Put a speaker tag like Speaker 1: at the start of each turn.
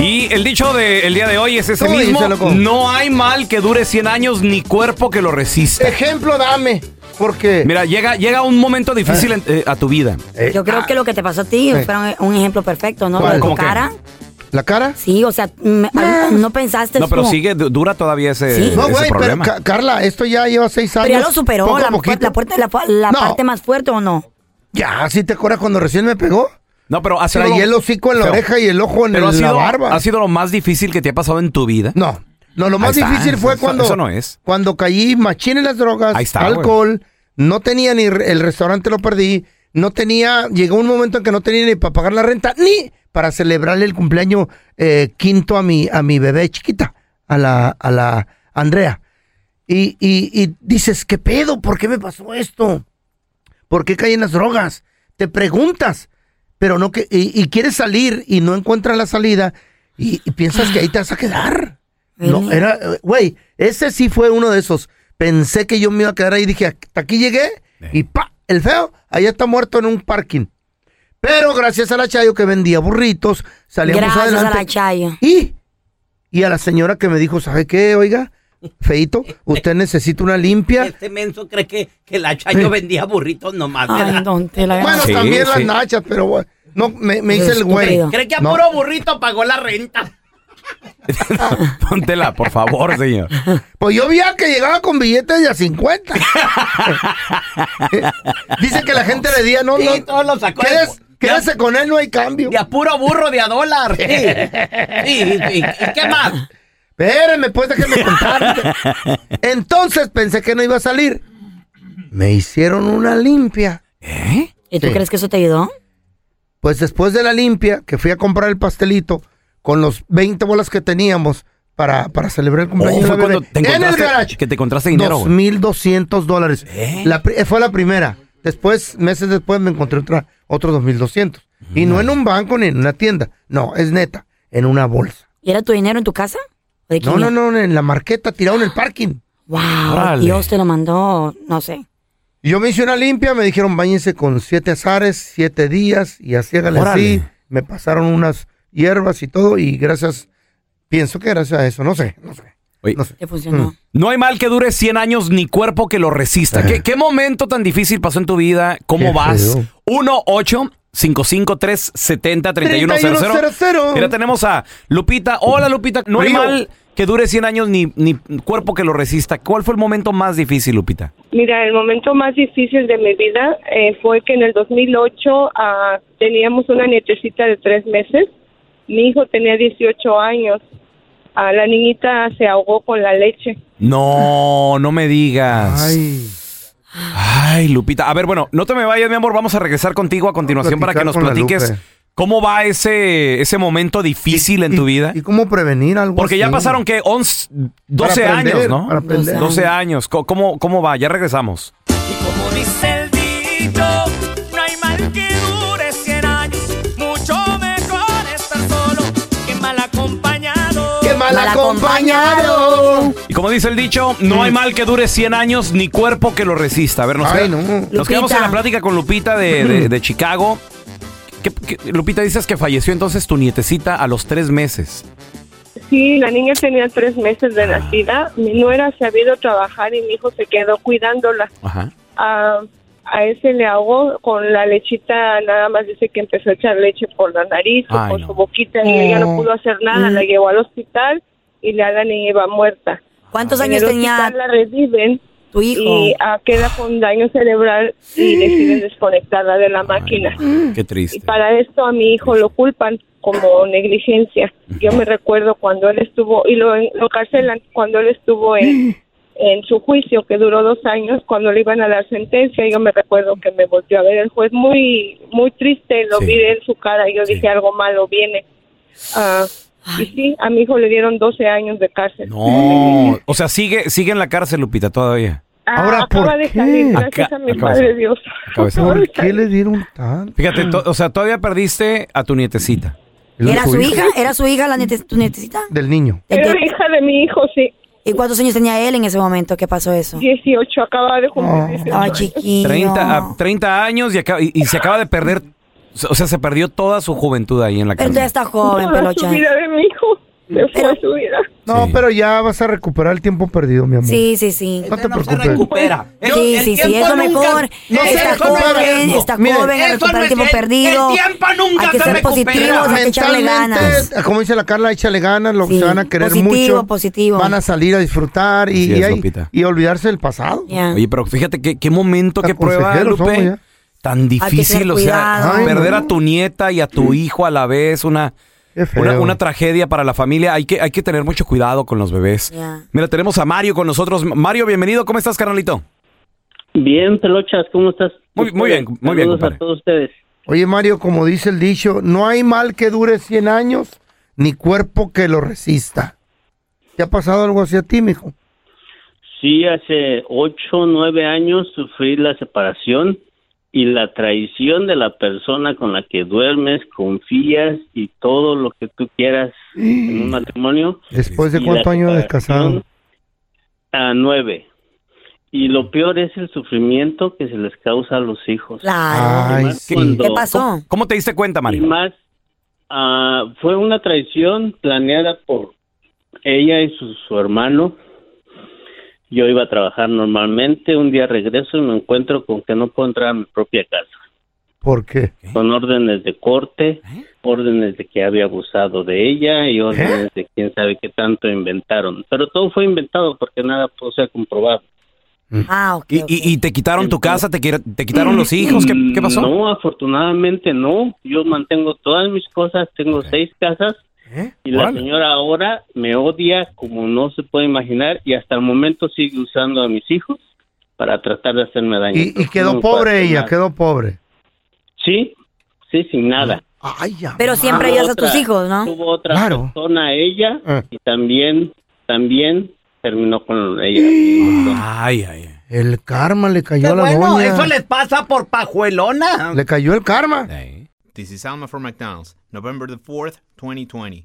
Speaker 1: Y el dicho
Speaker 2: del día de hoy es ese
Speaker 3: ¿Cómo
Speaker 2: mismo.
Speaker 3: dice, loco?
Speaker 2: No hay mal que dure 100 años ni cuerpo que lo resista.
Speaker 3: Ejemplo, dame. Porque.
Speaker 2: Mira, llega, llega un momento difícil en- eh, a tu vida.
Speaker 3: Eh,
Speaker 4: Yo creo que lo que te pasó a ti
Speaker 3: Eh.
Speaker 4: fue un, un ejemplo perfecto, ¿no? Lo
Speaker 3: ¿Cuál?
Speaker 4: de tu
Speaker 2: ¿Cómo qué?
Speaker 4: cara.
Speaker 3: ¿La cara?
Speaker 4: Sí, o sea, mm, no pensaste
Speaker 2: No, pero
Speaker 4: como-
Speaker 2: sigue, du- dura todavía ese,
Speaker 4: Sí.
Speaker 3: No,
Speaker 2: ese
Speaker 3: güey, pero
Speaker 2: problema.
Speaker 3: Ca- Carla, esto ya lleva seis años.
Speaker 4: Pero ya lo superó,
Speaker 3: poco a
Speaker 4: la,
Speaker 3: poquito.
Speaker 4: la, puerta- la, pu- la
Speaker 3: No.
Speaker 4: parte más fuerte o no.
Speaker 3: Ya, ¿sí te acuerdas cuando recién me pegó?
Speaker 2: No, pero ha sido
Speaker 3: Traía el hocico en la
Speaker 2: Feo.
Speaker 3: oreja y el ojo en
Speaker 2: Pero
Speaker 3: el-
Speaker 2: sido,
Speaker 3: la barba.
Speaker 2: ha sido lo más difícil que te ha pasado en tu vida.
Speaker 3: No, no, lo más
Speaker 2: Ahí está,
Speaker 3: difícil fue
Speaker 2: eso-
Speaker 3: cuando,
Speaker 2: eso no es.
Speaker 3: cuando caí machín en las drogas,
Speaker 2: Ahí está,
Speaker 3: alcohol, no tenía ni re- el restaurante lo perdí, no tenía, llegó un momento en que no tenía ni para pagar la renta, ni para celebrarle el cumpleaños eh, quinto a mi, a mi bebé chiquita, a la, a la Andrea. Y, y, y dices, ¿qué pedo? ¿Por qué me pasó esto? ¿Por qué caí en las drogas? Te preguntas, pero no que, y, y quieres salir y no encuentras la salida y, y piensas que ahí te vas a quedar. No, era, eh, güey, ese sí fue uno de esos. Pensé que yo me iba a quedar ahí, dije, hasta aquí llegué y pa, el feo, allá está muerto en un parking. Pero gracias a la Chayo que vendía burritos, salíamos
Speaker 4: Gracias
Speaker 3: adelante.
Speaker 4: a la Chayo.
Speaker 3: Y, y a la señora que me dijo, ¿sabe qué, oiga? Feito, usted necesita una limpia.
Speaker 5: Este menso cree que, que la Chayo vendía burritos nomás,
Speaker 4: Ay, don Tela.
Speaker 3: Bueno,
Speaker 2: Sí,
Speaker 3: también las nachas, pero bueno, no, me, me hice el güey.
Speaker 5: Cree que a
Speaker 3: No.
Speaker 5: puro burrito pagó la renta.
Speaker 2: Póntela, por favor, señor.
Speaker 3: Pues yo vi a que llegaba con billetes de a 50. Dice que la gente le decía, no,
Speaker 5: Sí,
Speaker 3: no,
Speaker 5: todo lo sacó.
Speaker 3: quédese,
Speaker 5: de-
Speaker 3: quédese con él, no hay cambio.
Speaker 5: De a puro burro de a dólar. Sí. Sí, sí, sí. ¿Y qué más?
Speaker 3: Espérenme, pues déjenme contar. Entonces pensé que no iba a salir. Me hicieron una limpia.
Speaker 2: ¿Eh?
Speaker 4: ¿Y tú
Speaker 3: Sí.
Speaker 4: crees que eso te ayudó?
Speaker 3: Pues después de la limpia, que fui a comprar el pastelito con los 20 bolas que teníamos para, para celebrar el cumpleaños
Speaker 2: Oh, fue cuando te
Speaker 3: en el garage.
Speaker 2: que te encontraste dinero, güey.
Speaker 3: 2.200 dólares. La pri- fue la primera. Después, meses después, me encontré otra, otro 2.200. Y no en un banco ni en una tienda. No, es neta, en una bolsa.
Speaker 4: ¿Y era tu dinero en tu casa?
Speaker 3: no, no, no, en la marqueta, tirado en el parking.
Speaker 4: Wow, Dios te lo mandó, no sé.
Speaker 3: Yo me hice una limpia, me dijeron bañense con siete azares, siete días, y así hágale así. Me pasaron unas hierbas y todo, y gracias, pienso que gracias a eso, no sé, no sé.
Speaker 2: Oye,
Speaker 3: no, sé.
Speaker 4: Funcionó? Mm.
Speaker 2: No hay mal que dure 100 años ni cuerpo que lo resista. Eh. ¿Qué, momento tan difícil pasó en tu vida? ¿Cómo vas? 1-8
Speaker 3: 553-70-3100.
Speaker 2: Mira, tenemos a Lupita. Hola, Lupita. No hay mal que dure 100 años ni, ni cuerpo que lo resista. ¿Cuál fue el momento más difícil, Lupita?
Speaker 6: Mira, el momento más difícil de mi vida eh, fue que en el 2008 uh, ah, teníamos una nietecita de tres meses. Mi hijo tenía 18 años. Uh, la niñita se ahogó con la leche.
Speaker 2: No, no me digas.
Speaker 3: Ay.
Speaker 2: Ay, Lupita. A ver, bueno, no te me vayas, mi amor. Vamos a regresar contigo a continuación para que nos
Speaker 3: con la
Speaker 2: platiques
Speaker 3: Lupe.
Speaker 2: ¿Cómo va ese, ese momento difícil en tu vida?
Speaker 3: ¿Y cómo prevenir algo
Speaker 2: Porque ya
Speaker 3: así?
Speaker 2: pasaron, ¿qué? 11, 12
Speaker 3: Para aprender,
Speaker 2: años, ¿no?
Speaker 3: para aprender.
Speaker 2: 12 años. Co- ¿Cómo, ¿Cómo va? Ya regresamos.
Speaker 1: Y como dice el dicho, no hay mal que dure acompañado.
Speaker 3: ¡Qué mal acompañado!
Speaker 2: Y como dice el dicho, no hay mal que dure 100 años ni cuerpo que lo resista. A ver, nos,
Speaker 3: Ay,
Speaker 2: queda-
Speaker 3: no.
Speaker 2: nos quedamos en la plática con Lupita de, de- de Chicago. ¿Qué- qué- Lupita, dices que falleció entonces tu nietecita a los tres meses.
Speaker 6: Sí, la niña tenía tres meses de nacida. Mi nuera se había ido a trabajar y mi hijo se quedó cuidándola.
Speaker 2: Ajá.
Speaker 6: A, a ese le ahogó con la lechita, nada más dice que empezó a echar leche por la nariz o por
Speaker 2: no.
Speaker 6: su boquita y ella no pudo hacer nada. La llevó al hospital y la, la niña iba muerta.
Speaker 4: ¿Cuántos
Speaker 6: En
Speaker 4: años tenía
Speaker 6: la reviven
Speaker 4: tu hijo?
Speaker 6: y ah, queda con daño cerebral y deciden desconectarla de la máquina.
Speaker 2: Qué
Speaker 6: Y
Speaker 2: triste.
Speaker 6: para esto a mi hijo lo culpan como negligencia. Yo me recuerdo cuando él estuvo, y lo, lo carcelan cuando él estuvo en, en su juicio, que duró dos años, cuando le iban a dar sentencia, yo me recuerdo que me volteó a ver el juez muy, muy triste, lo
Speaker 2: Sí.
Speaker 6: vi en su cara, y yo
Speaker 2: Sí.
Speaker 6: dije algo malo viene. Ah, y sí, a mi hijo le dieron 12 años de cárcel.
Speaker 2: No. O sea, sigue, sigue en la cárcel, Lupita, todavía.
Speaker 6: Ah,
Speaker 3: Ahora,
Speaker 6: acaba
Speaker 3: ¿por
Speaker 6: de
Speaker 3: qué?
Speaker 6: salir, gracias
Speaker 2: Acá-
Speaker 6: a mi
Speaker 2: acaba de
Speaker 6: Padre. Dios.
Speaker 2: Acaba de.
Speaker 6: Acaba de
Speaker 3: ¿Por qué le dieron tan?
Speaker 2: Fíjate, o sea, todavía perdiste a tu nietecita.
Speaker 4: ¿Era su hija? ¿Era su hija la niete- tu nietecita?
Speaker 3: Del niño.
Speaker 6: Era la hija de mi hijo, sí.
Speaker 4: ¿Y cuántos años tenía él en ese momento que pasó eso?
Speaker 6: 18, acaba de cumplir
Speaker 3: Oh.
Speaker 6: 18
Speaker 4: Estaba
Speaker 6: años.
Speaker 4: chiquillo.
Speaker 2: 30, a 30 años y, acaba- y- y se acaba de perder. O sea, se perdió toda su juventud ahí en la
Speaker 4: Pero tú ya estás joven,
Speaker 6: Toda
Speaker 4: pelocha.
Speaker 6: su vida de mi hijo. Se fue su vida.
Speaker 3: No,
Speaker 2: Sí.
Speaker 3: pero ya vas a recuperar el tiempo perdido, mi amor.
Speaker 4: Sí, sí, sí.
Speaker 3: No te
Speaker 5: se
Speaker 3: preocupes.
Speaker 5: recupera. El-
Speaker 4: Sí,
Speaker 5: el
Speaker 4: sí, sí, eso
Speaker 5: nunca-
Speaker 4: mejor.
Speaker 5: No se
Speaker 4: está
Speaker 5: recupera.
Speaker 4: joven, está
Speaker 3: Miren,
Speaker 4: joven, a
Speaker 5: eso
Speaker 4: recuperar
Speaker 5: no
Speaker 4: el tiempo
Speaker 5: es-
Speaker 4: perdido.
Speaker 5: el tiempo nunca
Speaker 4: hay que
Speaker 5: se
Speaker 4: ser
Speaker 5: recupera.
Speaker 4: positivos, hay que echarle ganas.
Speaker 3: Como dice la Carla, échale ganas, lo que
Speaker 4: Sí,
Speaker 3: se van a querer
Speaker 4: positivo,
Speaker 3: mucho.
Speaker 4: positivo.
Speaker 3: Van a salir a disfrutar y,
Speaker 2: Así es,
Speaker 3: y, ahí-
Speaker 2: Lupita.
Speaker 3: y olvidarse del pasado.
Speaker 4: Ya.
Speaker 2: Oye, pero fíjate qué, qué momento, qué prueba,
Speaker 3: consejeros somos
Speaker 2: Lupe.
Speaker 3: ya.
Speaker 2: Tan
Speaker 4: que tener
Speaker 2: difícil, o sea,
Speaker 4: cuidado.
Speaker 3: Ay,
Speaker 2: perder
Speaker 3: no.
Speaker 2: a tu nieta y a tu hijo a la vez, una. Una, una tragedia para la familia. Hay que, hay que tener mucho cuidado con los bebés. Mira, tenemos a Mario con nosotros. Mario, bienvenido. ¿Cómo estás, carnalito?
Speaker 7: Bien, pelochas, ¿cómo estás?
Speaker 2: Muy- muy bien, muy bien,
Speaker 7: Saludos
Speaker 2: compadre.
Speaker 7: a todos ustedes.
Speaker 3: Oye, Mario, como dice el dicho, no hay mal que dure 100 años, ni cuerpo que lo resista. ¿Te ha pasado algo así a ti, mijo?
Speaker 7: Sí, hace ocho, nueve años sufrí la separación y la traición de la persona con la que duermes, confías y todo lo que tú quieras en un matrimonio.
Speaker 3: ¿Después de cuántos años de casado?
Speaker 7: A nueve. Y lo peor es el sufrimiento que se les causa a los hijos.
Speaker 3: Ay, sí.
Speaker 7: cuando-
Speaker 4: ¿Qué pasó?
Speaker 2: ¿Cómo te diste cuenta,
Speaker 7: Y
Speaker 2: Mario?
Speaker 7: más, ah, fue una traición planeada por ella y su, su hermano. Yo iba a trabajar normalmente, un día regreso y me encuentro con que no puedo entrar a mi propia casa,
Speaker 3: ¿Por qué?
Speaker 7: con órdenes de corte, órdenes de que había abusado de ella y órdenes de quién sabe qué tanto inventaron. Pero todo fue inventado porque nada pudo ser comprobado.
Speaker 4: Ah, ok.
Speaker 2: ¿Y,
Speaker 4: ok.
Speaker 2: y- y te quitaron tu casa? ¿Te, quitaron los hijos? ¿Qué, qué pasó?
Speaker 7: No, afortunadamente no. Yo mantengo todas mis cosas, tengo seis casas
Speaker 3: ¿Eh?
Speaker 7: y la
Speaker 2: Órale.
Speaker 7: señora ahora me odia como no se puede imaginar y hasta el momento sigue usando a mis hijos para tratar de hacerme daño.
Speaker 3: Y, y quedó
Speaker 7: no
Speaker 3: pobre ella,
Speaker 7: nada.
Speaker 3: quedó pobre.
Speaker 7: Sí, sí, sin nada.
Speaker 3: Ay, ya.
Speaker 4: Pero siempre ayudas a tus hijos, ¿no?
Speaker 7: Tuvo otra
Speaker 3: Claro.
Speaker 7: persona ella
Speaker 3: Ah.
Speaker 7: y también, también terminó con ella.
Speaker 2: Ay, ay, ay.
Speaker 3: El karma le cayó
Speaker 5: Qué
Speaker 3: a la
Speaker 5: bueno,
Speaker 3: doña.
Speaker 5: eso les pasa por pajuelona.
Speaker 3: Le cayó el karma.
Speaker 2: Ay.
Speaker 8: This is Alma from McDonald's, November the 4th, 2020.